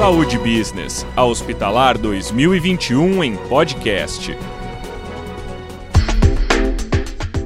Saúde Business, a Hospitalar 2021 em podcast.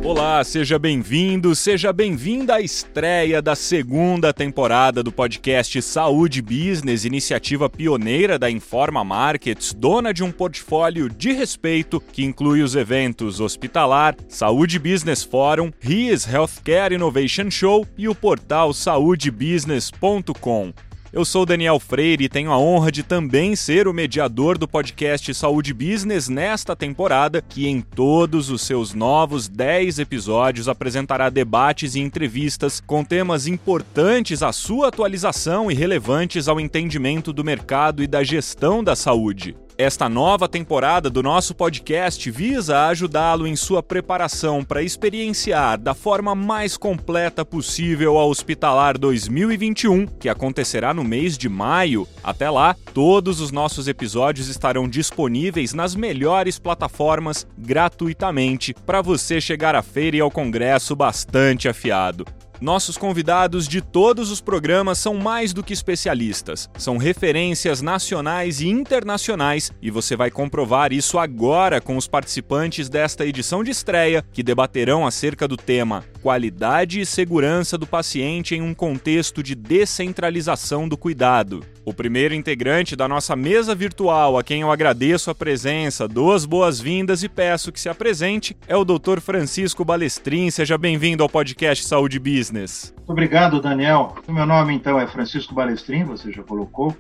Olá, seja bem-vindo, seja bem-vinda à estreia da segunda temporada do podcast Saúde Business, iniciativa pioneira da Informa Markets, dona de um portfólio de respeito que inclui os eventos Hospitalar, Saúde Business Forum, RIS Healthcare Innovation Show e o portal saudebusiness.com. Eu sou Daniel Freire e tenho a honra de também ser o mediador do podcast Saúde Business nesta temporada, que em todos os seus novos 10 episódios apresentará debates e entrevistas com temas importantes à sua atualização e relevantes ao entendimento do mercado e da gestão da saúde. Esta nova temporada do nosso podcast visa ajudá-lo em sua preparação para experienciar da forma mais completa possível a Hospitalar 2021, que acontecerá no mês de maio. Até lá, todos os nossos episódios estarão disponíveis nas melhores plataformas gratuitamente para você chegar à feira e ao congresso bastante afiado. Nossos convidados de todos os programas são mais do que especialistas, são referências nacionais e internacionais, e você vai comprovar isso agora com os participantes desta edição de estreia, que debaterão acerca do tema Qualidade e Segurança do Paciente em um Contexto de Descentralização do Cuidado. O primeiro integrante da nossa mesa virtual, a quem eu agradeço a presença, dou as boas-vindas e peço que se apresente, é o Dr. Francisco Balestrin. Seja bem-vindo ao podcast Saúde Business. Muito obrigado, Daniel. O meu nome, então, é Francisco Balestrin, você já colocou.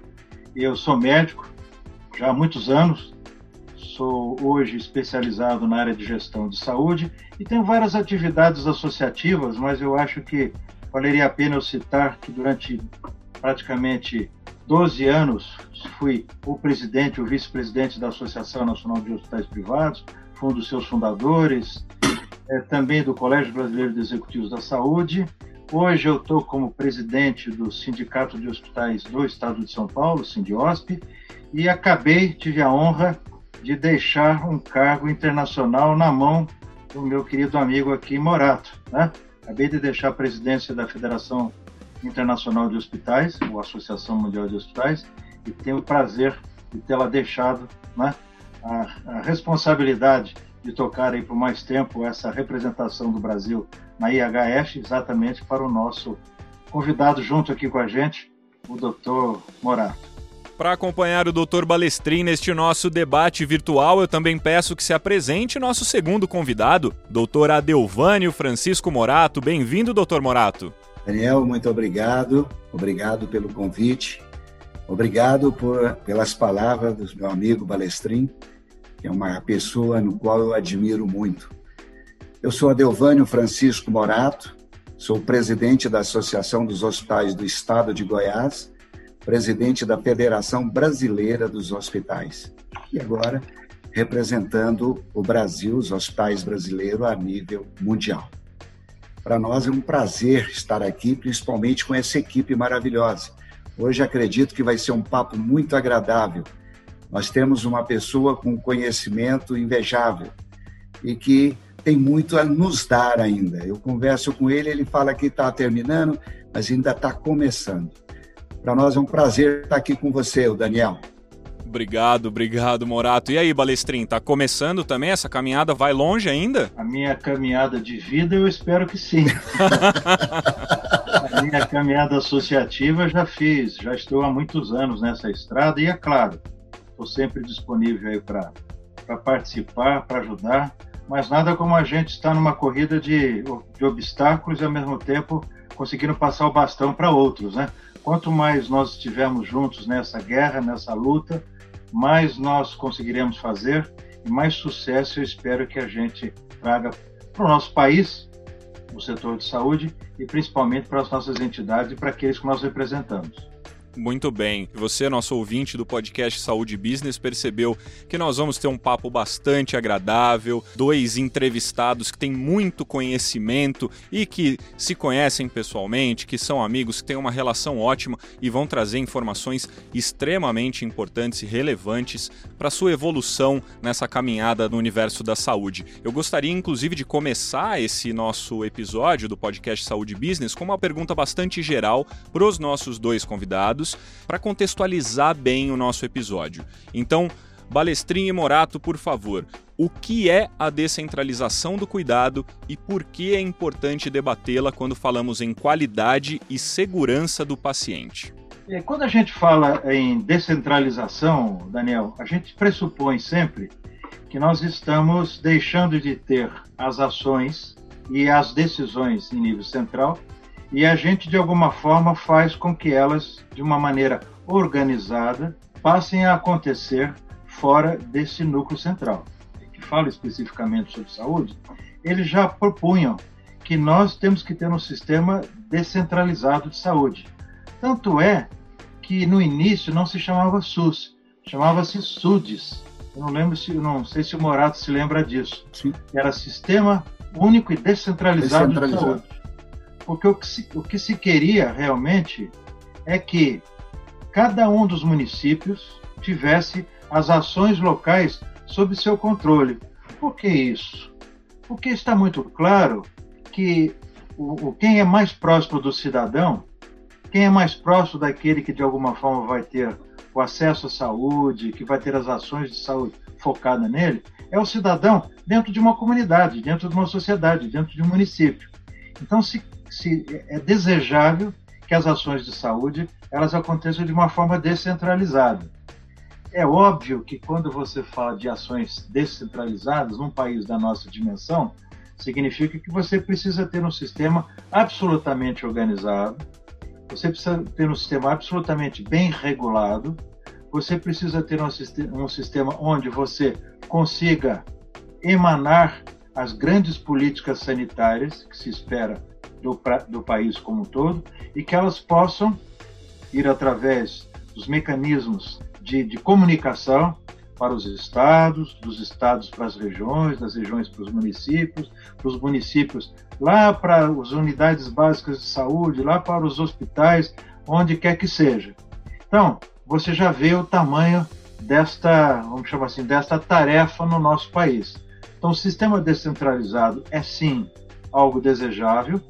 Eu sou médico já há muitos anos. Sou hoje especializado na área de gestão de saúde e tenho várias atividades associativas, mas eu acho que valeria a pena eu citar que durante praticamente 12 anos fui o presidente, o vice-presidente da Associação Nacional de Hospitais Privados, fui um dos seus fundadores, é, também do Colégio Brasileiro de Executivos da Saúde. Hoje eu estou como presidente do Sindicato de Hospitais do Estado de São Paulo, Sindiosp, e acabei, tive a honra de deixar um cargo internacional na mão do meu querido amigo aqui, Morato. Né? Acabei de deixar a presidência da Federação Internacional de Hospitais, ou Associação Mundial de Hospitais, e tenho o prazer de tê-la deixado né, a, a, responsabilidade de tocar aí por mais tempo essa representação do Brasil na IHF, exatamente para o nosso convidado junto aqui com a gente, o Dr. Morato. Para acompanhar o Dr. Balestrin neste nosso debate virtual, eu também peço que se apresente nosso segundo convidado, Dr. Adelvânio Francisco Morato. Bem-vindo, Dr. Morato. Daniel, muito obrigado. Obrigado pelo convite. Obrigado por, pelas palavras do meu amigo Balestrin, que é uma pessoa no qual eu admiro muito. Eu sou Adelvânio Francisco Morato, sou presidente da Associação dos Hospitais do Estado de Goiás, presidente da Federação Brasileira dos Hospitais e agora representando o Brasil, os hospitais brasileiros a nível mundial. Para nós é um prazer estar aqui, principalmente com essa equipe maravilhosa. Hoje acredito que vai ser um papo muito agradável. Nós temos uma pessoa com conhecimento invejável e que tem muito a nos dar ainda. Eu converso com ele, ele fala que está terminando, mas ainda está começando. Para nós é um prazer estar aqui com você, o Daniel. Obrigado, obrigado, Morato. E aí, Balestrin, tá começando também? Essa caminhada vai longe ainda? A minha caminhada de vida, eu espero que sim. a minha caminhada associativa já fiz, já estou há muitos anos nessa estrada e é claro, estou sempre disponível aí para participar, para ajudar, mas nada como a gente estar numa corrida de, de obstáculos e ao mesmo tempo conseguindo passar o bastão para outros, né? Quanto mais nós estivermos juntos nessa guerra, nessa luta, mais nós conseguiremos fazer e mais sucesso eu espero que a gente traga para o nosso país, o setor de saúde e principalmente para as nossas entidades e para aqueles que nós representamos. Muito bem. Você, nosso ouvinte do podcast Saúde Business, percebeu que nós vamos ter um papo bastante agradável, dois entrevistados que têm muito conhecimento e que se conhecem pessoalmente, que são amigos, que têm uma relação ótima e vão trazer informações extremamente importantes e relevantes para sua evolução nessa caminhada no universo da saúde. Eu gostaria, inclusive, de começar esse nosso episódio do podcast Saúde Business com uma pergunta bastante geral para os nossos dois convidados para contextualizar bem o nosso episódio. Então, Balestrin e Morato, por favor, o que é a descentralização do cuidado e por que é importante debatê-la quando falamos em qualidade e segurança do paciente? É, quando a gente fala em descentralização, Daniel, a gente pressupõe sempre que nós estamos deixando de ter as ações e as decisões em nível central e a gente, de alguma forma, faz com que elas, de uma maneira organizada, passem a acontecer fora desse núcleo central. Que fala especificamente sobre saúde, eles já propunham que nós temos que ter um sistema descentralizado de saúde. Tanto é que no início não se chamava SUS, chamava-se SUDES. Eu não lembro se, não sei se o Morato se lembra disso. Sim. Era Sistema Único e Descentralizado, descentralizado. de Saúde. Porque o que, se, o que se queria realmente é que cada um dos municípios tivesse as ações locais sob seu controle. Por que isso? Porque está muito claro que o, quem é mais próximo do cidadão, quem é mais próximo daquele que de alguma forma vai ter o acesso à saúde, que vai ter as ações de saúde focada nele, é o cidadão dentro de uma comunidade, dentro de uma sociedade, dentro de um município. Então, se, se é desejável que as ações de saúde elas aconteçam de uma forma descentralizada. É óbvio que quando você fala de ações descentralizadas num país da nossa dimensão, significa que você precisa ter um sistema absolutamente organizado, você precisa ter um sistema absolutamente bem regulado, você precisa ter um, um sistema onde você consiga emanar as grandes políticas sanitárias que se espera do, do país como um todo e que elas possam ir através dos mecanismos de, de comunicação para os estados, dos estados para as regiões, das regiões para os municípios, dos municípios lá para as unidades básicas de saúde, lá para os hospitais, onde quer que seja. Então, você já vê o tamanho desta, vamos chamar assim, desta tarefa no nosso país. Então, o sistema descentralizado é sim algo desejável,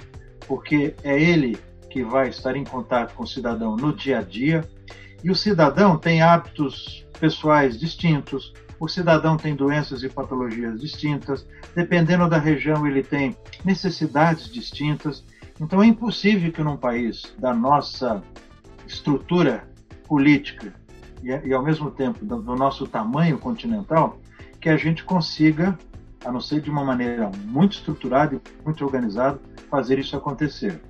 porque é ele que vai estar em contato com o cidadão no dia a dia, e o cidadão tem hábitos pessoais distintos, o cidadão tem doenças e patologias distintas, dependendo da região, ele tem necessidades distintas. Então, é impossível que num país da nossa estrutura política e, e ao mesmo tempo do, do nosso tamanho continental, que a gente consiga, a não ser de uma maneira muito estruturada e muito organizada, fazer isso acontecer.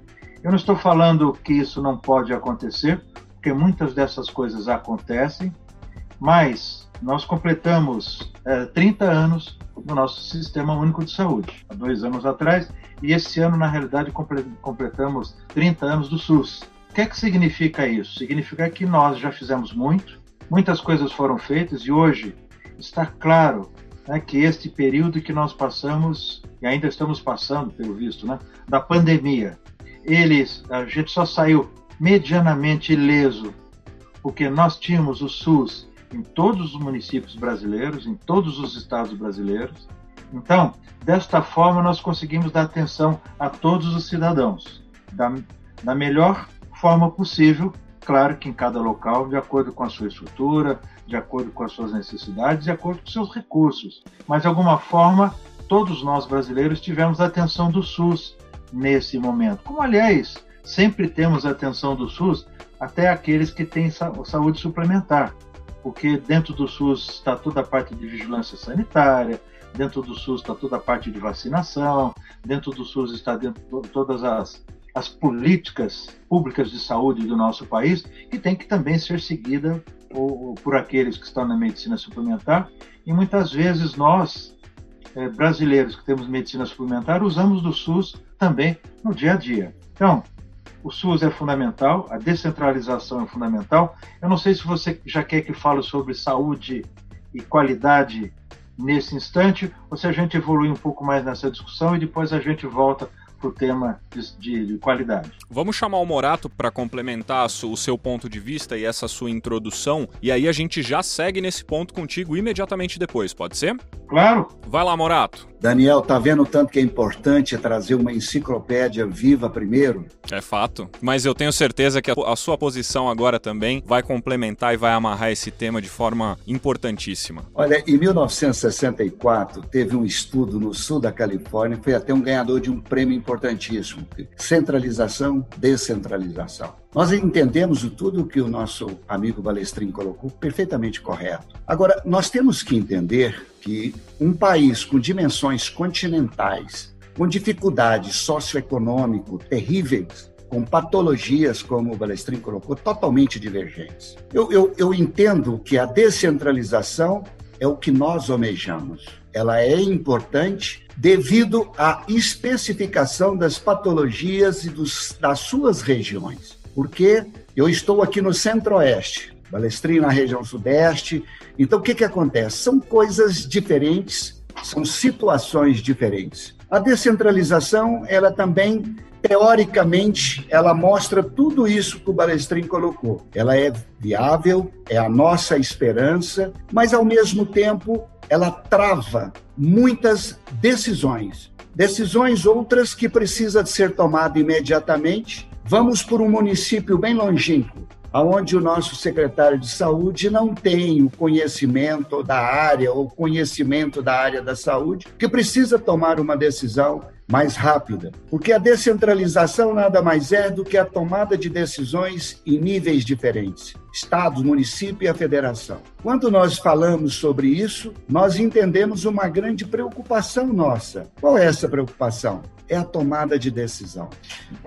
Eu não estou falando que isso não pode acontecer, porque muitas dessas coisas acontecem, mas nós completamos é, 30 anos no nosso Sistema Único de Saúde, há dois anos atrás, e esse ano, na realidade, completamos 30 anos do SUS. O que é que significa isso? Significa que nós já fizemos muito, muitas coisas foram feitas e hoje está claro né, que este período que nós passamos, e ainda estamos passando, pelo visto, né, da pandemia, eles, a gente só saiu medianamente ileso, porque nós tínhamos o SUS em todos os municípios brasileiros, em todos os estados brasileiros. Então, desta forma, nós conseguimos dar atenção a todos os cidadãos, da, da melhor forma possível, claro que em cada local, de acordo com a sua estrutura, de acordo com as suas necessidades, de acordo com seus recursos. Mas, de alguma forma, todos nós brasileiros tivemos a atenção do SUS nesse momento. Como, aliás, sempre temos a atenção do SUS até aqueles que têm saúde suplementar, porque dentro do SUS está toda a parte de vigilância sanitária, dentro do SUS está toda a parte de vacinação, dentro do SUS está dentro de todas as, as políticas públicas de saúde do nosso país, que tem que também ser seguida por, por aqueles que estão na medicina suplementar, e muitas vezes nós, é, brasileiros que temos medicina suplementar, usamos do SUS também no dia a dia. Então, o SUS é fundamental, a descentralização é fundamental. Eu não sei se você já quer que fale sobre saúde e qualidade nesse instante, ou se a gente evolui um pouco mais nessa discussão e depois a gente volta para o tema de, de, de, qualidade. Vamos chamar o Morato para complementar o seu ponto de vista e essa sua introdução, e aí a gente já segue nesse ponto contigo imediatamente depois, pode ser? Claro. Vai lá, Morato. Daniel, tá vendo tanto que é importante trazer uma enciclopédia viva primeiro? É fato. Mas eu tenho certeza que a sua posição agora também vai complementar e vai amarrar esse tema de forma importantíssima. Olha, em 1964 teve um estudo no sul da Califórnia, foi até um ganhador de um prêmio importantíssimo: centralização, descentralização. Nós entendemos tudo que o nosso amigo Balestrin colocou perfeitamente correto. Agora, nós temos que entender que um país com dimensões continentais, com dificuldades socioeconômicas terríveis, com patologias, como o Balestrin colocou, totalmente divergentes. Eu, eu, eu entendo que a descentralização é o que nós almejamos. Ela é importante devido à especificação das patologias e dos, das suas regiões porque eu estou aqui no centro-oeste, Balestrinho na região sudeste. Então, o que, que acontece? São coisas diferentes, são situações diferentes. A descentralização, ela também, teoricamente, ela mostra tudo isso que o Balestrin colocou. Ela é viável, é a nossa esperança, mas, ao mesmo tempo, ela trava muitas decisões. Decisões outras que precisam ser tomadas imediatamente Vamos por um município bem longínquo, onde o nosso secretário de saúde não tem o conhecimento da área ou conhecimento da área da saúde, que precisa tomar uma decisão mais rápida, porque a descentralização nada mais é do que a tomada de decisões em níveis diferentes, estados, município e a federação. Quando nós falamos sobre isso, nós entendemos uma grande preocupação nossa. Qual é essa preocupação? É a tomada de decisão.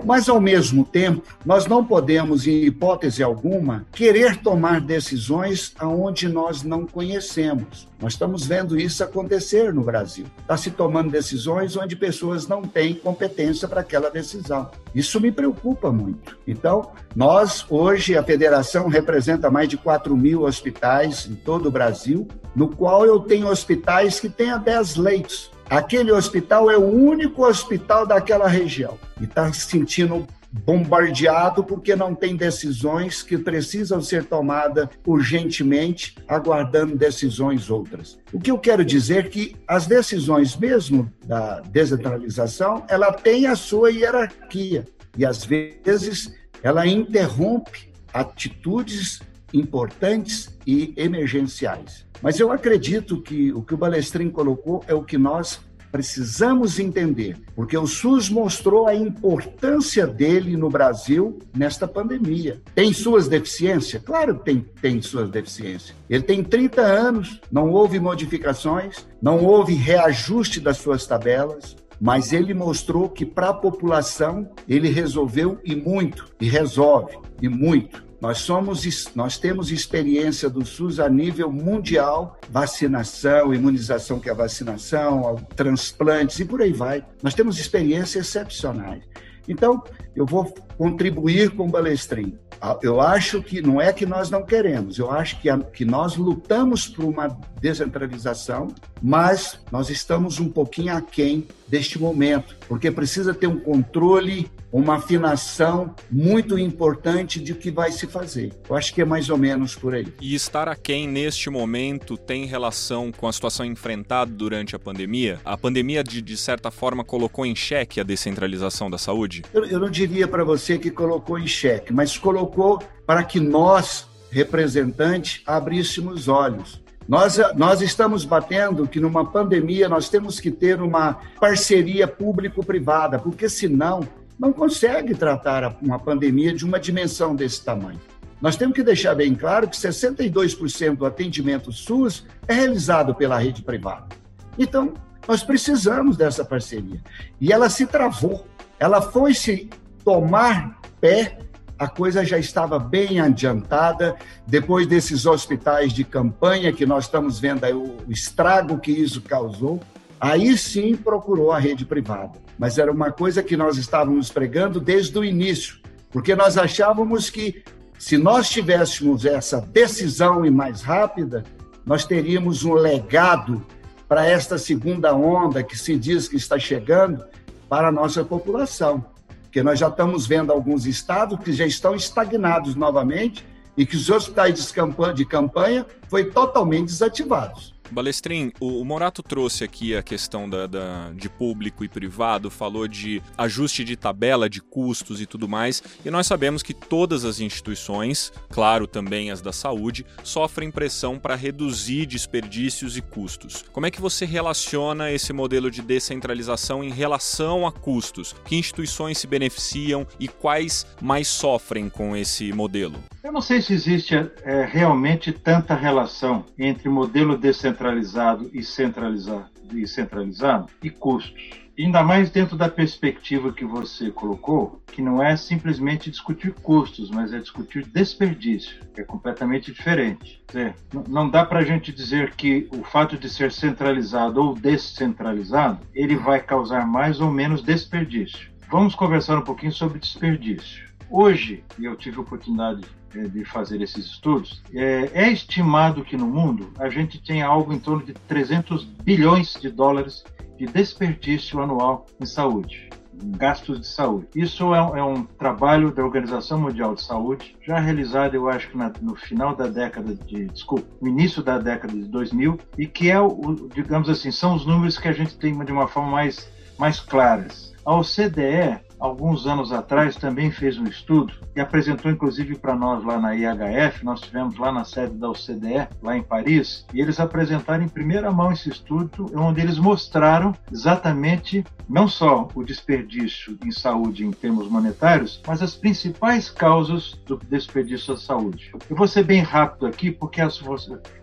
Mas, ao mesmo tempo, nós não podemos, em hipótese alguma, querer tomar decisões aonde nós não conhecemos. Nós estamos vendo isso acontecer no Brasil. Está se tomando decisões onde pessoas não têm competência para aquela decisão. Isso me preocupa muito. Então, nós, hoje, a federação representa mais de 4 mil hospitais em todo o Brasil, no qual eu tenho hospitais que têm 10 leitos Aquele hospital é o único hospital daquela região e está se sentindo bombardeado porque não tem decisões que precisam ser tomadas urgentemente, aguardando decisões outras. O que eu quero dizer é que as decisões mesmo da descentralização, ela tem a sua hierarquia e às vezes ela interrompe atitudes importantes e emergenciais. Mas eu acredito que o que o Balestrin colocou é o que nós precisamos entender, porque o SUS mostrou a importância dele no Brasil nesta pandemia. Tem suas deficiências? Claro que tem, tem suas deficiências. Ele tem 30 anos, não houve modificações, não houve reajuste das suas tabelas, mas ele mostrou que para a população ele resolveu e muito, e resolve e muito. Nós somos, nós temos experiência do SUS a nível mundial, vacinação, imunização que é vacinação, transplantes e por aí vai. Nós temos experiências excepcionais. Então, eu vou contribuir com o Balestrin. Ah, eu acho que não é que nós não queremos, eu acho que, a, que nós lutamos por uma descentralização, mas nós estamos um pouquinho aquém deste momento, porque precisa ter um controle, uma afinação muito importante de que vai se fazer. Eu acho que é mais ou menos por aí. E estar aquém neste momento tem relação com a situação enfrentada durante a pandemia? A pandemia, de, de certa forma, colocou em xeque a descentralização da saúde? Eu, eu não diria para você que colocou em xeque, mas colocou para que nós, representantes, abríssemos olhos. Nós, nós estamos batendo que numa pandemia nós temos que ter uma parceria público-privada, porque senão não consegue tratar uma pandemia de uma dimensão desse tamanho. Nós temos que deixar bem claro que 62% do atendimento SUS é realizado pela rede privada. Então, nós precisamos dessa parceria. E ela se travou. Ela foi se tomar pé, a coisa já estava bem adiantada. Depois desses hospitais de campanha, que nós estamos vendo aí o estrago que isso causou, Aí sim procurou a rede privada. Mas era uma coisa que nós estávamos pregando desde o início, porque nós achávamos que se nós tivéssemos essa decisão e mais rápida, nós teríamos um legado para esta segunda onda que se diz que está chegando para a nossa população. Porque nós já estamos vendo alguns estados que já estão estagnados novamente e que os hospitais de campanha, de campanha foi totalmente desativados. Balestrin, o, o Morato trouxe aqui a questão da, da, de público e privado, falou de ajuste de tabela de custos e tudo mais, e nós sabemos que todas as instituições, claro também as da saúde, sofrem pressão para reduzir desperdícios e custos. Como é que você relaciona esse modelo de descentralização em relação a custos? Que instituições se beneficiam e quais mais sofrem com esse modelo? Eu não sei se existe é, realmente tanta relação entre modelo descentralizado e centralizado e, centralizado e custos. Ainda mais dentro da perspectiva que você colocou, que não é simplesmente discutir custos, mas é discutir desperdício, que é completamente diferente. Não dá para a gente dizer que o fato de ser centralizado ou descentralizado, ele vai causar mais ou menos desperdício. Vamos conversar um pouquinho sobre desperdício. Hoje, e eu tive a oportunidade é, de fazer esses estudos, é, é, estimado que no mundo a gente tem algo em torno de 300 bilhões de dólares de desperdício anual em saúde, em gastos de saúde. Isso é, é, um trabalho da Organização Mundial de Saúde, já realizado, eu acho no final da década de, desculpa, no início da década de 2000, e que é, digamos assim, são os números que a gente tem de uma forma mais, mais claras. A OCDE alguns anos atrás, também fez um estudo e apresentou inclusive para nós lá na IHF, nós tivemos lá na sede da OCDE, lá em Paris, e eles apresentaram em primeira mão esse estudo, onde eles mostraram exatamente não só o desperdício em saúde em termos monetários, mas as principais causas do desperdício da saúde. Eu vou ser bem rápido aqui, porque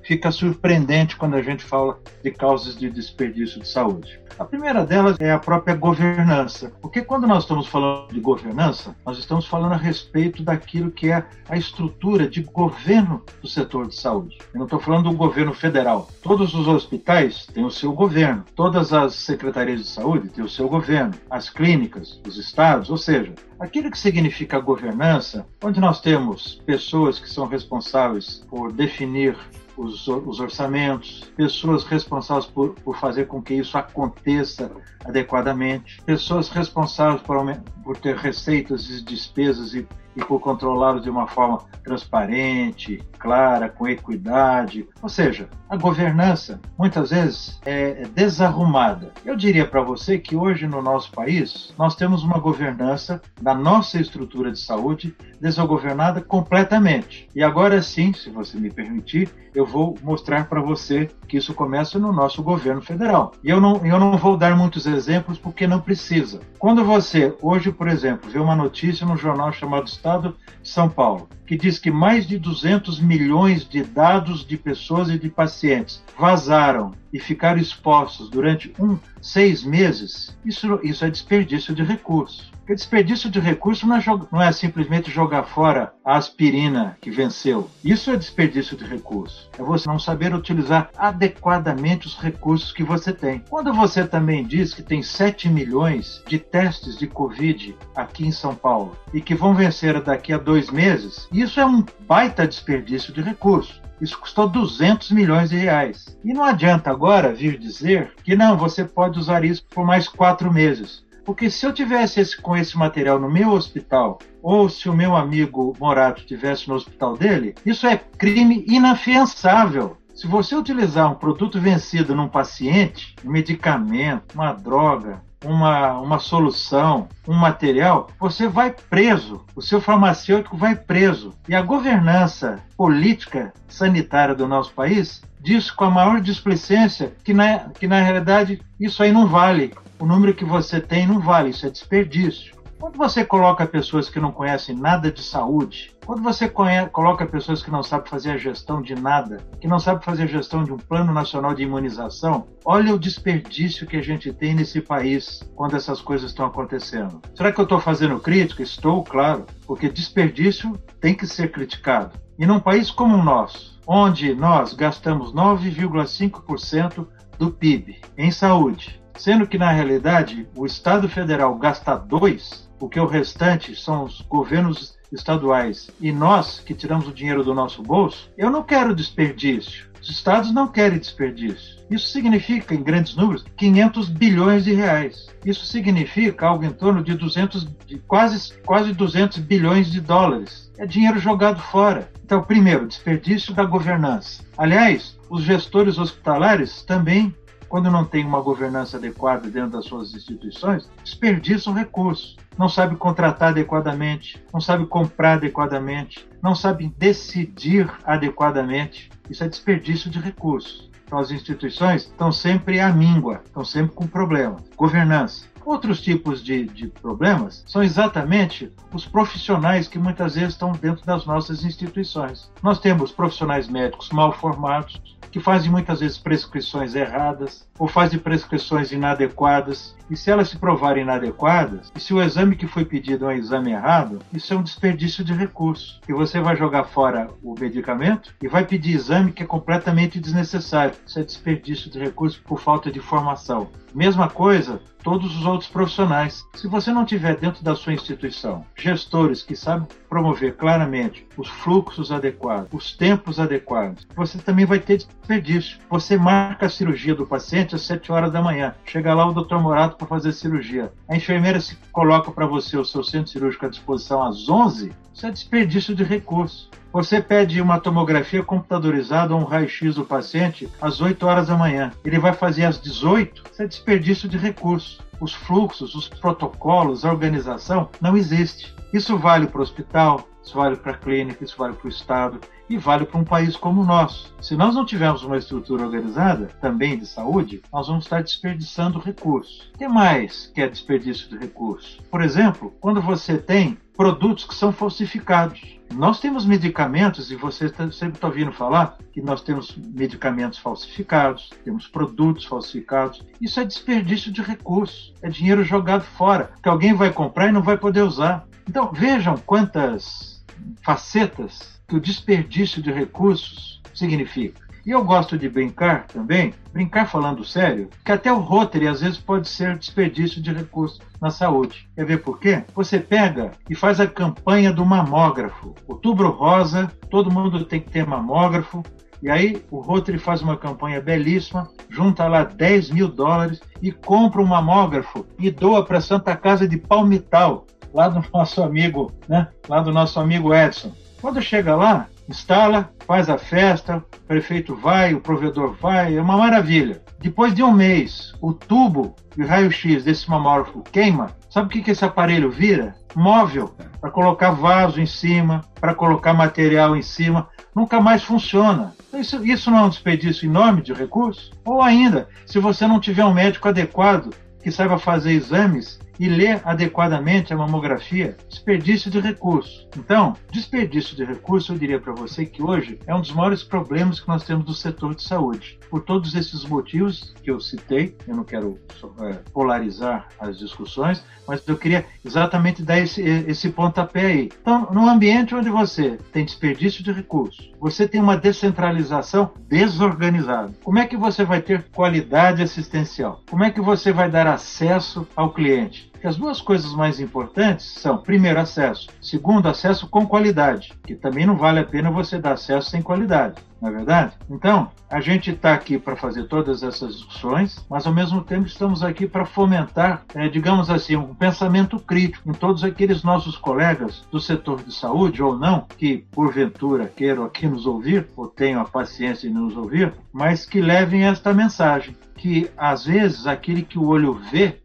fica surpreendente quando a gente fala de causas de desperdício de saúde. A primeira delas é a própria governança, porque quando nós estamos falando de governança, nós estamos falando a respeito daquilo que é a estrutura de governo do setor de saúde. Eu não estou falando do governo federal. Todos os hospitais têm o seu governo, todas as secretarias de saúde têm o seu governo, as clínicas, os estados, ou seja, aquilo que significa governança, onde nós temos pessoas que são responsáveis por definir os, os orçamentos, pessoas responsáveis por, por fazer com que isso aconteça adequadamente, pessoas responsáveis por, por ter receitas e despesas e e por controlá-los de uma forma transparente, clara, com equidade. Ou seja, a governança muitas vezes é desarrumada. Eu diria para você que hoje no nosso país nós temos uma governança da nossa estrutura de saúde desgovernada completamente. E agora sim, se você me permitir, eu vou mostrar para você que isso começa no nosso governo federal. E eu não, eu não vou dar muitos exemplos porque não precisa. Quando você, hoje, por exemplo, vê uma notícia no jornal chamado Estado de São Paulo, que diz que mais de 200 milhões de dados de pessoas e de pacientes vazaram e ficaram expostos durante um, seis meses, isso, isso é desperdício de recursos. Porque desperdício de recursos não é, não é simplesmente jogar fora a aspirina que venceu. Isso é desperdício de recursos. É você não saber utilizar adequadamente os recursos que você tem. Quando você também diz que tem 7 milhões de testes de Covid aqui em São Paulo e que vão vencer daqui a dois meses, isso é um baita desperdício de recursos. Isso custou 200 milhões de reais. E não adianta agora vir dizer que não, você pode usar isso por mais quatro meses. Porque se eu tivesse esse, com esse material no meu hospital, ou se o meu amigo Morato tivesse no hospital dele, isso é crime inafiançável. Se você utilizar um produto vencido num paciente, um medicamento, uma droga, uma, uma solução, um material, você vai preso. O seu farmacêutico vai preso. E a governança política sanitária do nosso país diz com a maior displicência que na, que na realidade isso aí não vale o número que você tem não vale, isso é desperdício. Quando você coloca pessoas que não conhecem nada de saúde, quando você coloca pessoas que não sabem fazer a gestão de nada, que não sabem fazer a gestão de um plano nacional de imunização, olha o desperdício que a gente tem nesse país quando essas coisas estão acontecendo. Será que eu estou fazendo crítica? Estou, claro, porque desperdício tem que ser criticado. E num país como o nosso, onde nós gastamos 9,5% do PIB em saúde, sendo que na realidade o Estado federal gasta dois, porque o restante são os governos estaduais e nós que tiramos o dinheiro do nosso bolso, eu não quero desperdício. Os estados não querem desperdício. Isso significa, em grandes números, 500 bilhões de reais. Isso significa algo em torno de 200, de quase, quase 200 bilhões de dólares. É dinheiro jogado fora. Então, primeiro, desperdício da governança. Aliás, os gestores hospitalares também quando não tem uma governança adequada dentro das suas instituições, desperdiçam recursos. Não sabe contratar adequadamente, não sabe comprar adequadamente, não sabe decidir adequadamente. Isso é desperdício de recursos. Então, as instituições estão sempre à míngua, estão sempre com problemas. Governança. Outros tipos de, de, problemas são exatamente os profissionais que muitas vezes estão dentro das nossas instituições. Nós temos profissionais médicos mal formados, que fazem muitas vezes prescrições erradas ou fazem prescrições inadequadas. E se elas se provarem inadequadas, e se o exame que foi pedido é um exame errado, isso é um desperdício de recurso. E você vai jogar fora o medicamento e vai pedir exame que é completamente desnecessário. Isso é desperdício de recurso por falta de formação. Mesma coisa, todos os outros profissionais. Se você não tiver dentro da sua instituição gestores que sabem promover claramente os fluxos adequados, os tempos adequados, você também vai ter desperdício. Você marca a cirurgia do paciente às 7 horas da manhã. Chega lá o Dr. Morato para fazer a cirurgia. A enfermeira se coloca para você o seu centro cirúrgico à disposição às 11. Isso é desperdício de recurso. Você pede uma tomografia computadorizada ou um raio-x do paciente às 8 horas da manhã. Ele vai fazer às 18. Isso é desperdício de recursos. Os fluxos, os protocolos, a organização não existe. Isso vale para o hospital, isso vale para a clínica, isso vale para o Estado e vale para um país como o nosso. Se nós não tivermos uma estrutura organizada, também de saúde, nós vamos estar desperdiçando recursos. O que mais que é desperdício de recursos? Por exemplo, quando você tem produtos que são falsificados. Nós temos medicamentos, e você tá, sempre está ouvindo falar que nós temos medicamentos falsificados, temos produtos falsificados. Isso é desperdício de recursos, é dinheiro jogado fora, que alguém vai comprar e não vai poder usar. Então vejam quantas facetas que o desperdício de recursos significa. E eu gosto de brincar também, brincar falando sério, que até o Rotary às vezes pode ser desperdício de recursos na saúde. Quer ver por quê? Você pega e faz a campanha do mamógrafo. Outubro Rosa, todo mundo tem que ter mamógrafo. E aí o Rotary faz uma campanha belíssima, junta lá 10 mil dólares e compra um mamógrafo e doa para Santa Casa de Palmital, lá do nosso amigo, né? Lá do nosso amigo Edson. Quando chega lá, instala, faz a festa, o prefeito vai, o provedor vai, é uma maravilha. Depois de um mês, o tubo de raio-x desse mamógrafo queima. Sabe o que, que esse aparelho vira? Móvel, para colocar vaso em cima, para colocar material em cima. Nunca mais funciona. Isso, isso não é um desperdício enorme de recursos? Ou ainda, se você não tiver um médico adequado que saiba fazer exames e ler adequadamente a mamografia, desperdício de recursos. Então, desperdício de recursos, eu diria para você que hoje é um dos maiores problemas que nós temos do setor de saúde. Por todos esses motivos que eu citei, eu não quero é, polarizar as discussões, mas eu queria exatamente dar esse, esse pontapé aí. Então, no ambiente onde você tem desperdício de recursos, você tem uma descentralização desorganizada, como é que você vai ter qualidade assistencial? Como é que você vai dar acesso ao cliente? Que as duas coisas mais importantes são, primeiro, acesso, segundo, acesso com qualidade, que também não vale a pena você dar acesso sem qualidade, não é verdade? Então, a gente está aqui para fazer todas essas discussões, mas ao mesmo tempo estamos aqui para fomentar, é, digamos assim, um pensamento crítico em todos aqueles nossos colegas do setor de saúde ou não, que porventura queiram aqui nos ouvir, ou tenham a paciência de nos ouvir, mas que levem esta mensagem, que às vezes aquele que o olho vê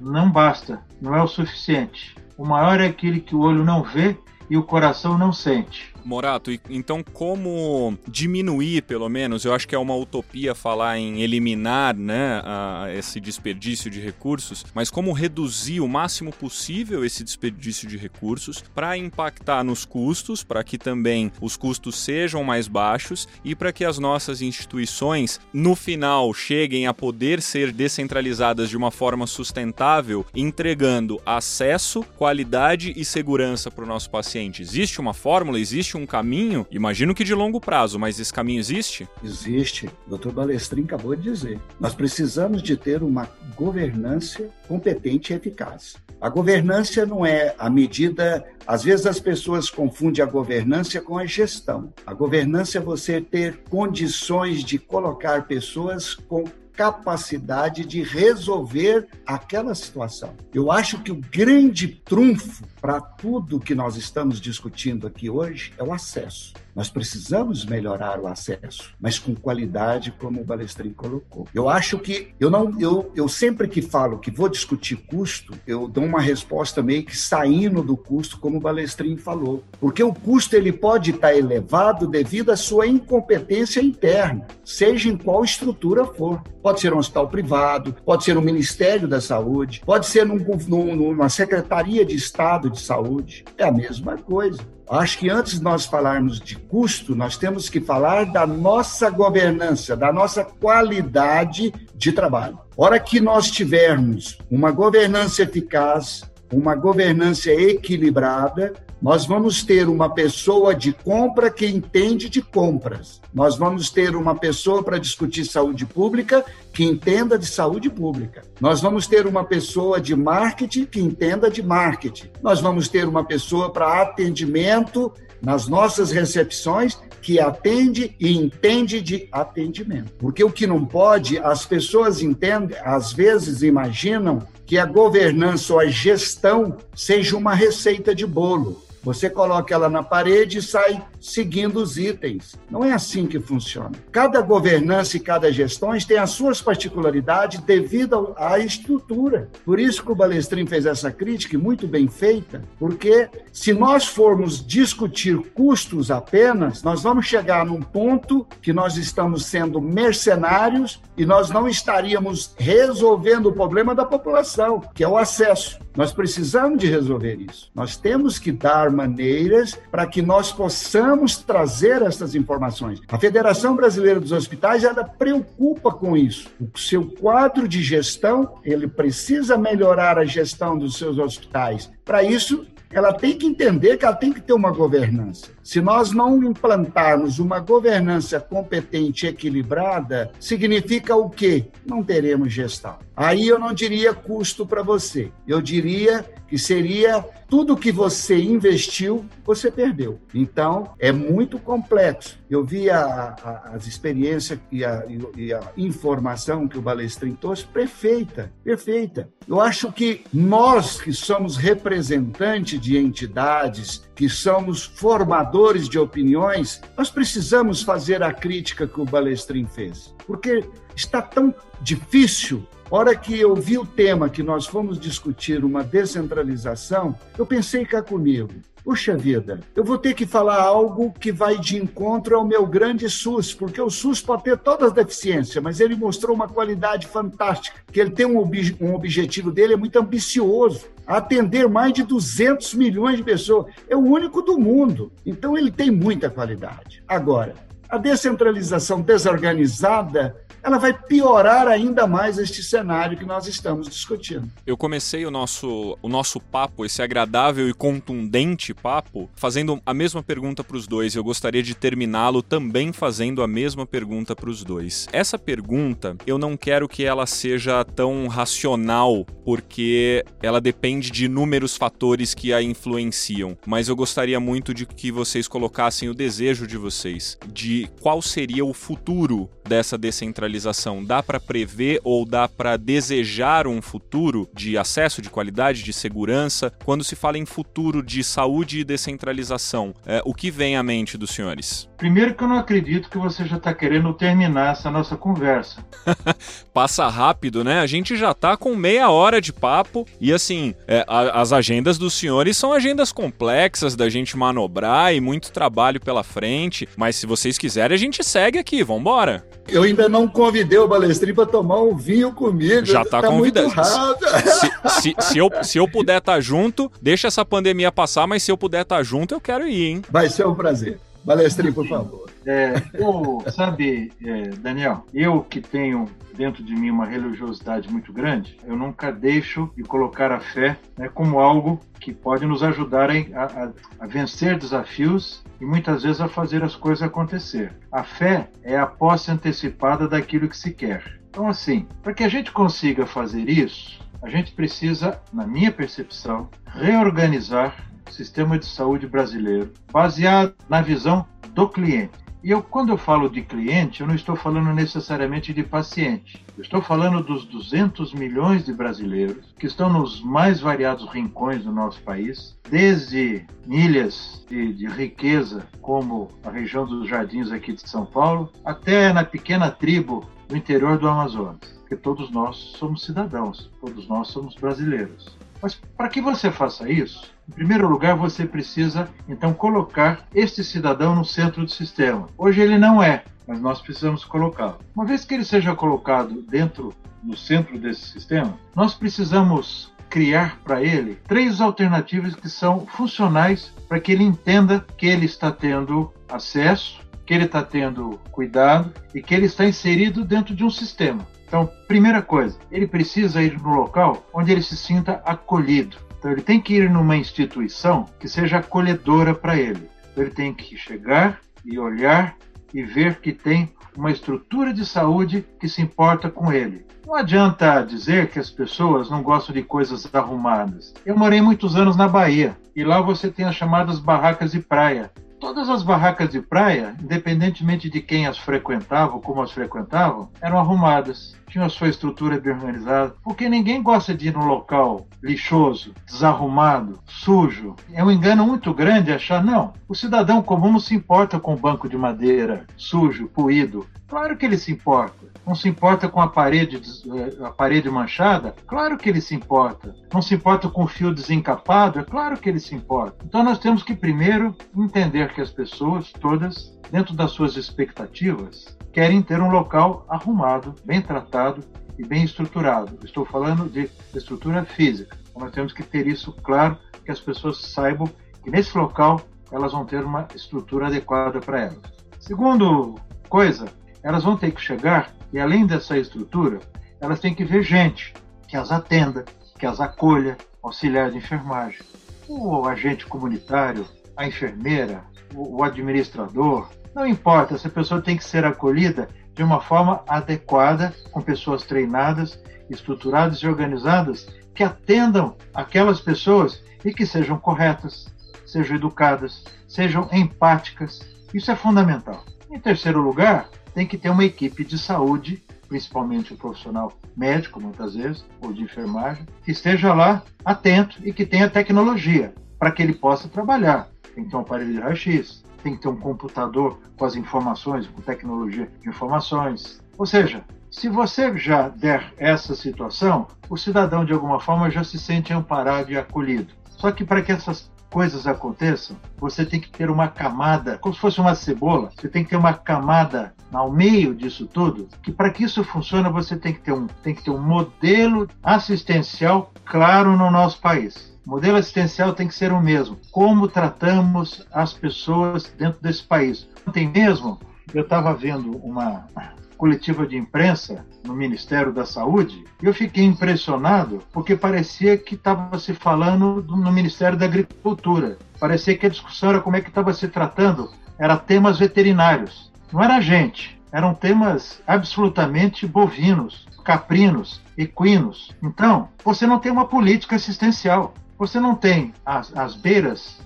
não basta, não é o suficiente. O maior é aquele que o olho não vê e o coração não sente. Morato, então como diminuir, pelo menos, eu acho que é uma utopia falar em eliminar né, a, esse desperdício de recursos, mas como reduzir o máximo possível esse desperdício de recursos para impactar nos custos, para que também os custos sejam mais baixos e para que as nossas instituições, no final, cheguem a poder ser descentralizadas de uma forma sustentável, entregando acesso, qualidade e segurança para o nosso paciente. Existe uma fórmula? Existe um caminho, imagino que de longo prazo, mas esse caminho existe? Existe. O Dr. Balestrin acabou de dizer. Nós precisamos de ter uma governança competente e eficaz. A governança não é a medida. Às vezes as pessoas confundem a governança com a gestão. A governança é você ter condições de colocar pessoas com capacidade de resolver aquela situação. Eu acho que o grande trunfo para tudo que nós estamos discutindo aqui hoje é o acesso. Nós precisamos melhorar o acesso, mas com qualidade, como o Balestrin colocou. Eu acho que eu não, eu, eu sempre que falo que vou discutir custo, eu dou uma resposta meio que saindo do custo, como o Balestrin falou, porque o custo ele pode estar elevado devido à sua incompetência interna, seja em qual estrutura for. Pode ser um hospital privado, pode ser um Ministério da Saúde, pode ser num, num, numa Secretaria de Estado de Saúde. É a mesma coisa. Acho que antes de nós falarmos de custo, nós temos que falar da nossa governança, da nossa qualidade de trabalho. Hora que nós tivermos uma governança eficaz, uma governança equilibrada, nós vamos ter uma pessoa de compra que entende de compras. Nós vamos ter uma pessoa para discutir saúde pública que entenda de saúde pública. Nós vamos ter uma pessoa de marketing que entenda de marketing. Nós vamos ter uma pessoa para atendimento nas nossas recepções que atende e entende de atendimento. Porque o que não pode, as pessoas entendem, às vezes imaginam que a governança ou a gestão seja uma receita de bolo. Você coloca ela na parede e sai seguindo os itens. Não é assim que funciona. Cada governança e cada gestão tem as suas particularidades devido à estrutura. Por isso que o Balestrin fez essa crítica, muito bem feita, porque se nós formos discutir custos apenas, nós vamos chegar num ponto que nós estamos sendo mercenários e nós não estaríamos resolvendo o problema da população, que é o acesso. Nós precisamos de resolver isso. Nós temos que dar maneiras para que nós possamos trazer essas informações. A Federação Brasileira dos Hospitais ela preocupa com isso. O seu quadro de gestão, ele precisa melhorar a gestão dos seus hospitais. Para isso, ela tem que entender que ela tem que ter uma governança. Se nós não implantarmos uma governança competente e equilibrada, significa o quê? Não teremos gestão. Aí eu não diria custo para você, eu diria que seria tudo que você investiu, você perdeu. Então, é muito complexo. Eu vi a, a, as experiências e a, e a, informação que o Balestrin trouxe, perfeita, perfeita. Eu acho que nós que somos representantes de entidades, que somos formadores de opiniões, nós precisamos fazer a crítica que o Balestrin fez. Porque está tão difícil Hora que eu vi o tema que nós fomos discutir, uma descentralização, eu pensei cá comigo, puxa vida, eu vou ter que falar algo que vai de encontro ao meu grande SUS, porque o SUS pode ter todas as deficiências, mas ele mostrou uma qualidade fantástica, que ele tem um, ob um objetivo dele, é muito ambicioso, atender mais de 200 milhões de pessoas, é o único do mundo, então ele tem muita qualidade. Agora, a descentralização desorganizada ela vai piorar ainda mais este cenário que nós estamos discutindo. Eu comecei o nosso, o nosso papo, esse agradável e contundente papo, fazendo a mesma pergunta para os dois. Eu gostaria de terminá-lo também fazendo a mesma pergunta para os dois. Essa pergunta, eu não quero que ela seja tão racional, porque ela depende de inúmeros fatores que a influenciam, mas eu gostaria muito de que vocês colocassem o desejo de vocês de qual seria o futuro dessa descentralização? Dá para prever ou dá para desejar um futuro de acesso, de qualidade, de segurança? Quando se fala em futuro de saúde e descentralização, é, o que vem à mente dos senhores? Primeiro que eu não acredito que você já está querendo terminar essa nossa conversa. Passa rápido, né? A gente já está com meia hora de papo e assim, é, a, as agendas dos senhores são agendas complexas da gente manobrar e muito trabalho pela frente, mas se vocês quiserem a gente segue aqui, vambora. Eu ainda não convidei o Balestrinho para tomar um vinho comigo. Já está tá convidado. Se, se, se, eu, se eu puder estar tá junto, deixa essa pandemia passar, mas se eu puder estar tá junto, eu quero ir, hein? Vai ser um prazer. Balestrinho, por favor. É, eu, sabe, é, Daniel, eu que tenho dentro de mim uma religiosidade muito grande, eu nunca deixo de colocar a fé né, como algo que pode nos ajudar a, a, a, vencer desafios e muitas vezes a fazer as coisas acontecer. A fé é a posse antecipada daquilo que se quer. Então, assim, para que a gente consiga fazer isso, a gente precisa, na minha percepção, reorganizar o sistema de saúde brasileiro baseado na visão do cliente. E eu, quando eu falo de cliente, eu não estou falando necessariamente de paciente. Eu estou falando dos 200 milhões de brasileiros que estão nos mais variados rincões do nosso país, desde ilhas de, de riqueza, como a região dos Jardins aqui de São Paulo, até na pequena tribo do interior do Amazonas. Porque todos nós somos cidadãos, todos nós somos brasileiros. Mas para que você faça isso, em primeiro lugar, você precisa então colocar este cidadão no centro do sistema. Hoje ele não é, mas nós precisamos colocá-lo. Uma vez que ele seja colocado dentro, no centro desse sistema, nós precisamos criar para ele três alternativas que são funcionais para que ele entenda que ele está tendo acesso, que ele está tendo cuidado e que ele está inserido dentro de um sistema. Então, primeira coisa, ele precisa ir no local onde ele se sinta acolhido. Então ele tem que ir numa instituição que seja acolhedora para ele. Então, ele tem que chegar e olhar e ver que tem uma estrutura de saúde que se importa com ele. Não adianta dizer que as pessoas não gostam de coisas arrumadas. Eu morei muitos anos na Bahia e lá você tem as chamadas barracas de praia. Todas as barracas de praia, independentemente de quem as frequentava ou como as frequentavam, eram arrumadas, tinham a sua estrutura bem organizada, porque ninguém gosta de ir num local lixoso, desarrumado, sujo. É um engano muito grande achar, não, o cidadão comum não se importa com o banco de madeira sujo, puído. Claro que ele se importa. Não se importa com a parede, eh, a parede manchada? Claro que ele se importa. Não se importa com o fio desencapado? É claro que ele se importa. Então nós temos que primeiro entender que as pessoas todas, dentro das suas expectativas, querem ter um local arrumado, bem tratado e bem estruturado. Estou falando de estrutura física. Então nós temos que ter isso claro, que as pessoas saibam que nesse local elas vão ter uma estrutura adequada para elas. Segundo coisa, elas vão ter que chegar e além dessa estrutura, elas têm que ver gente que as atenda, que as acolha, auxiliar de enfermagem, o agente comunitário, a enfermeira, o administrador, não importa, essa pessoa tem que ser acolhida de uma forma adequada, com pessoas treinadas, estruturadas e organizadas que atendam aquelas pessoas e que sejam corretas, sejam educadas, sejam empáticas. Isso é fundamental. Em terceiro lugar, tem que ter uma equipe de saúde, principalmente o profissional médico, muitas vezes, ou de enfermagem, que esteja lá atento e que tenha tecnologia para que ele possa trabalhar. Tem que ter um aparelho de raio-x, tem que ter um computador com as informações, com tecnologia de informações. Ou seja, se você já der essa situação, o cidadão de alguma forma já se sente amparado e acolhido. Só que para que essas coisas aconteçam, você tem que ter uma camada, como se fosse uma cebola, você tem que ter uma camada ao meio disso tudo, que para que isso funcione, você tem que ter um, tem que ter um modelo assistencial claro no nosso país. O modelo assistencial tem que ser o mesmo. Como tratamos as pessoas dentro desse país. Ontem mesmo, eu estava vendo uma coletiva de imprensa no Ministério da Saúde, eu fiquei impressionado porque parecia que estava se falando no Ministério da Agricultura. Parecia que a discussão era como é que estava se tratando, era temas veterinários. Não era gente, eram temas absolutamente bovinos, caprinos, equinos. Então, você não tem uma política assistencial. Você não tem as, as beiras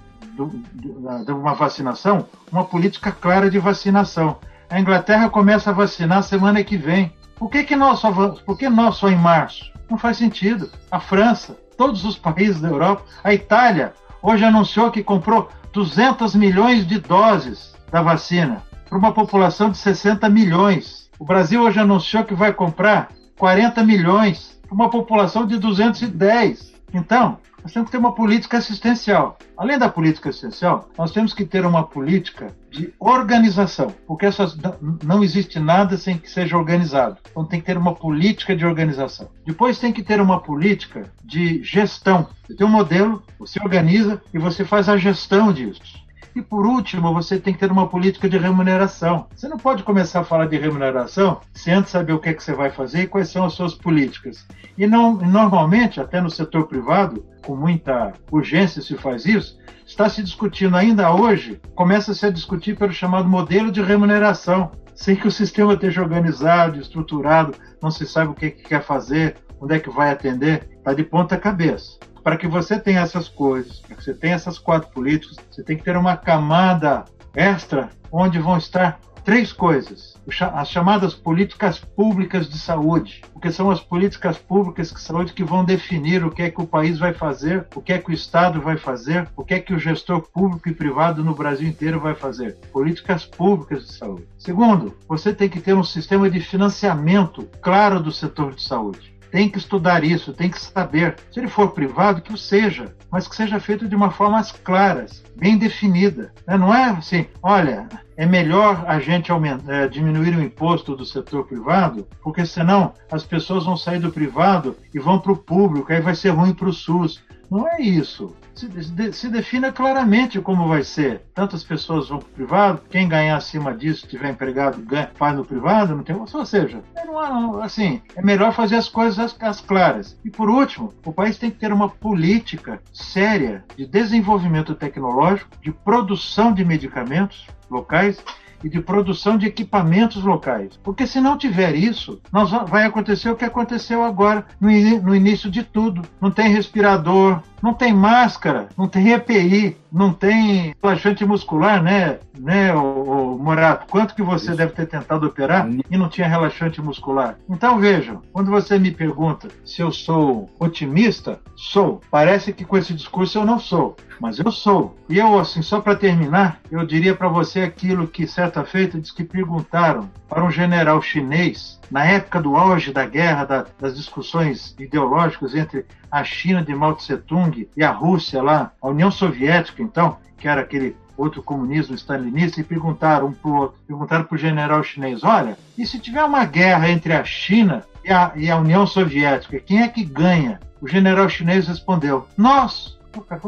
de uma vacinação, uma política clara de vacinação. A Inglaterra começa a vacinar semana que vem. Por que, que nós só por que nós só em março? Não faz sentido. A França, todos os países da Europa, a Itália hoje anunciou que comprou 200 milhões de doses da vacina para uma população de 60 milhões. O Brasil hoje anunciou que vai comprar 40 milhões para uma população de 210. Então, nós temos que ter uma política assistencial. Além da política assistencial, nós temos que ter uma política de organização, porque essas, não existe nada sem que seja organizado. Então tem que ter uma política de organização. Depois tem que ter uma política de gestão. Você tem um modelo, você organiza e você faz a gestão disso. E por último, você tem que ter uma política de remuneração. Você não pode começar a falar de remuneração sem antes saber o que, é que você vai fazer e quais são as suas políticas. E não, normalmente, até no setor privado, com muita urgência se faz isso, está se discutindo ainda hoje, começa-se a discutir pelo chamado modelo de remuneração, sem que o sistema esteja organizado, estruturado, não se sabe o que, é que quer fazer, onde é que vai atender, está de ponta cabeça. Para que você tenha essas coisas, para que você tenha essas quatro políticas, você tem que ter uma camada extra onde vão estar três coisas: as chamadas políticas públicas de saúde, porque são as políticas públicas de saúde que vão definir o que é que o país vai fazer, o que é que o Estado vai fazer, o que é que o gestor público e privado no Brasil inteiro vai fazer. Políticas públicas de saúde. Segundo, você tem que ter um sistema de financiamento claro do setor de saúde tem que estudar isso, tem que saber. Se ele for privado, que o seja, mas que seja feito de uma forma claras, bem definida. Né? Não é assim, olha, é melhor a gente aumentar, é, diminuir o imposto do setor privado, porque senão as pessoas vão sair do privado e vão para o público, aí vai ser ruim para o SUS. Não é isso. Se, de, se, defina claramente como vai ser. Tantas pessoas vão para o privado, quem ganhar acima disso, tiver empregado, ganha, faz no privado, não tem. Ou seja, é, não, assim, é melhor fazer as coisas as, as claras. E por último, o país tem que ter uma política séria de desenvolvimento tecnológico, de produção de medicamentos locais e de produção de equipamentos locais. Porque se não tiver isso, nós vai acontecer o que aconteceu agora no, no início de tudo. Não tem respirador, não tem máscara, não tem EPI, não tem relaxante muscular, né, né, o, o Morato? Quanto que você Isso. deve ter tentado operar e não tinha relaxante muscular? Então vejam, quando você me pergunta se eu sou otimista, sou. Parece que com esse discurso eu não sou, mas eu sou. E eu, assim, só para terminar, eu diria para você aquilo que certa feita diz que perguntaram para um general chinês na época do auge da guerra, da, das discussões ideológicas entre a China de Mao Tse Tung e a Rússia lá, a União Soviética, então, que era aquele outro comunismo stalinista, e perguntaram um pro outro, perguntaram para o general chinês, olha, e se tiver uma guerra entre a China e a, e a União Soviética, quem é que ganha? O general chinês respondeu, nós,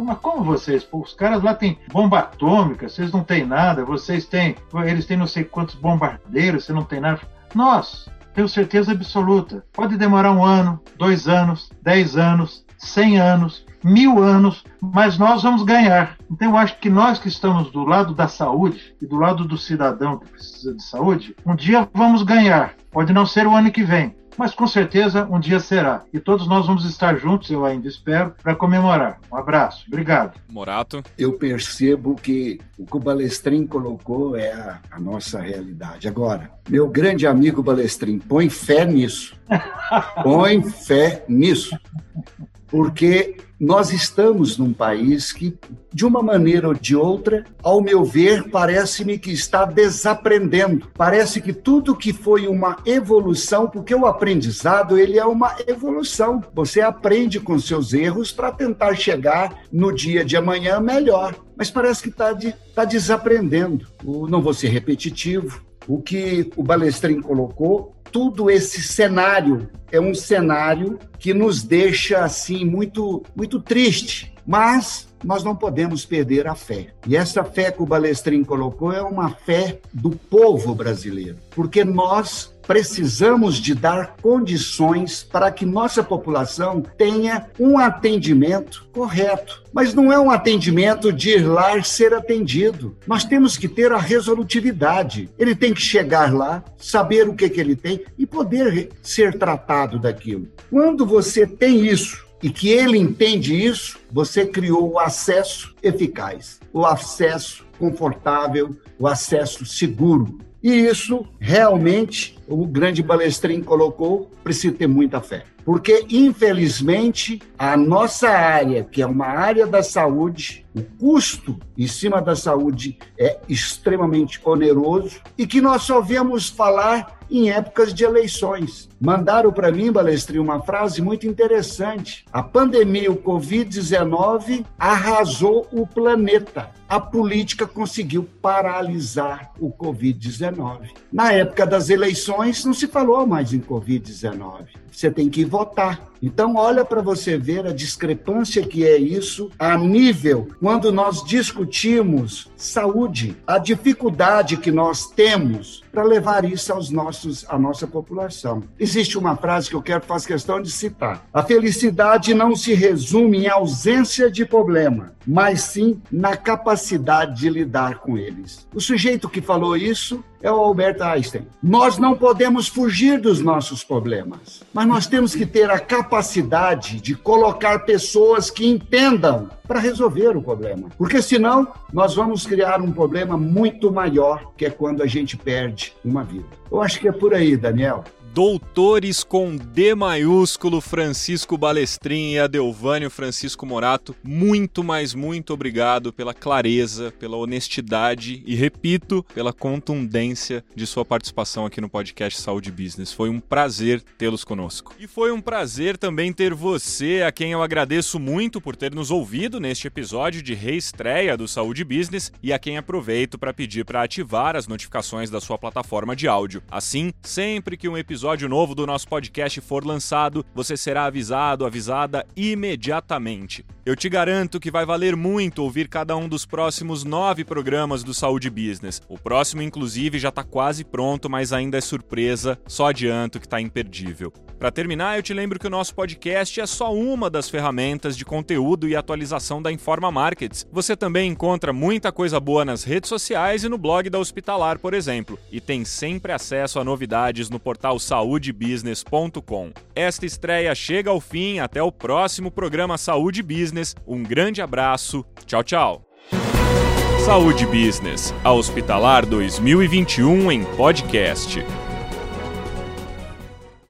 mas como vocês? Pô, os caras lá têm bomba atômica, vocês não têm nada, vocês têm. Eles têm não sei quantos bombardeiros, você não tem nada. Nós, tenho certeza absoluta. Pode demorar um ano, dois anos, dez anos, cem anos, mil anos, mas nós vamos ganhar. Então eu acho que nós que estamos do lado da saúde e do lado do cidadão que precisa de saúde, um dia vamos ganhar. Pode não ser o ano que vem, mas com certeza um dia será. E todos nós vamos estar juntos, eu ainda espero, para comemorar. Um abraço, obrigado. Morato. Eu percebo que o que o Balestrin colocou é a, a nossa realidade. Agora, meu grande amigo Balestrin, põe fé nisso. põe fé nisso porque nós estamos num país que, de uma maneira ou de outra, ao meu ver, parece-me que está desaprendendo. Parece que tudo que foi uma evolução, porque o aprendizado ele é uma evolução. Você aprende com seus erros para tentar chegar no dia de amanhã melhor. Mas parece que está de, tá desaprendendo. O, não vou ser repetitivo. O que o Balestrin colocou tudo esse cenário é um cenário que nos deixa assim muito muito triste, mas nós não podemos perder a fé. E essa fé que o Balestrin colocou é uma fé do povo brasileiro, porque nós precisamos de dar condições para que nossa população tenha um atendimento correto. Mas não é um atendimento de ir lá e ser atendido. Nós temos que ter a resolutividade. Ele tem que chegar lá, saber o que, que ele tem e poder ser tratado daquilo. Quando você tem isso, e que ele entende isso, você criou o acesso eficaz, o acesso confortável, o acesso seguro. E isso realmente o grande Balestrin colocou, precisa ter muita fé. Porque, infelizmente, a nossa área, que é uma área da saúde, o custo em cima da saúde é extremamente oneroso e que nós só vemos falar em épocas de eleições. Mandaram para mim, Balestri, uma frase muito interessante. A pandemia, o Covid-19, arrasou o planeta. A política conseguiu paralisar o Covid-19. Na época das eleições, não se falou mais em Covid-19. Você tem que votar. Então, olha para você ver a discrepância que é isso a nível quando nós discutimos saúde, a dificuldade que nós temos para levar isso aos nossos, à nossa população. Existe uma frase que eu quero fazer questão de citar. A felicidade não se resume em ausência de problema, mas sim na capacidade de lidar com eles. O sujeito que falou isso é o Albert Einstein. Nós não podemos fugir dos nossos problemas, mas nós temos que ter a capacidade de colocar pessoas que entendam para resolver o problema. Porque senão nós vamos criar um problema muito maior, que é quando a gente perde uma vida. Eu acho que é por aí, Daniel doutores com D maiúsculo, Francisco Balestrin e Adelvânio Francisco Morato, muito, mais muito obrigado pela clareza, pela honestidade e, repito, pela contundência de sua participação aqui no podcast Saúde Business. Foi um prazer tê-los conosco. E foi um prazer também ter você, a quem eu agradeço muito por ter nos ouvido neste episódio de reestreia do Saúde Business e a quem aproveito para pedir para ativar as notificações da sua plataforma de áudio. Assim, sempre que um episódio episódio novo do nosso podcast for lançado, você será avisado, avisada imediatamente. Eu te garanto que vai valer muito ouvir cada um dos próximos nove programas do Saúde Business. O próximo, inclusive, já está quase pronto, mas ainda é surpresa, só adianto que está imperdível. Para terminar, eu te lembro que o nosso podcast é só uma das ferramentas de conteúdo e atualização da Informa Markets. Você também encontra muita coisa boa nas redes sociais e no blog da Hospitalar, por exemplo, e tem sempre acesso a novidades no portal saudebusiness.com. Esta estreia chega ao fim, até o próximo programa Saúde Business. Um grande abraço, tchau, tchau. Saúde Business, a Hospitalar 2021 em podcast.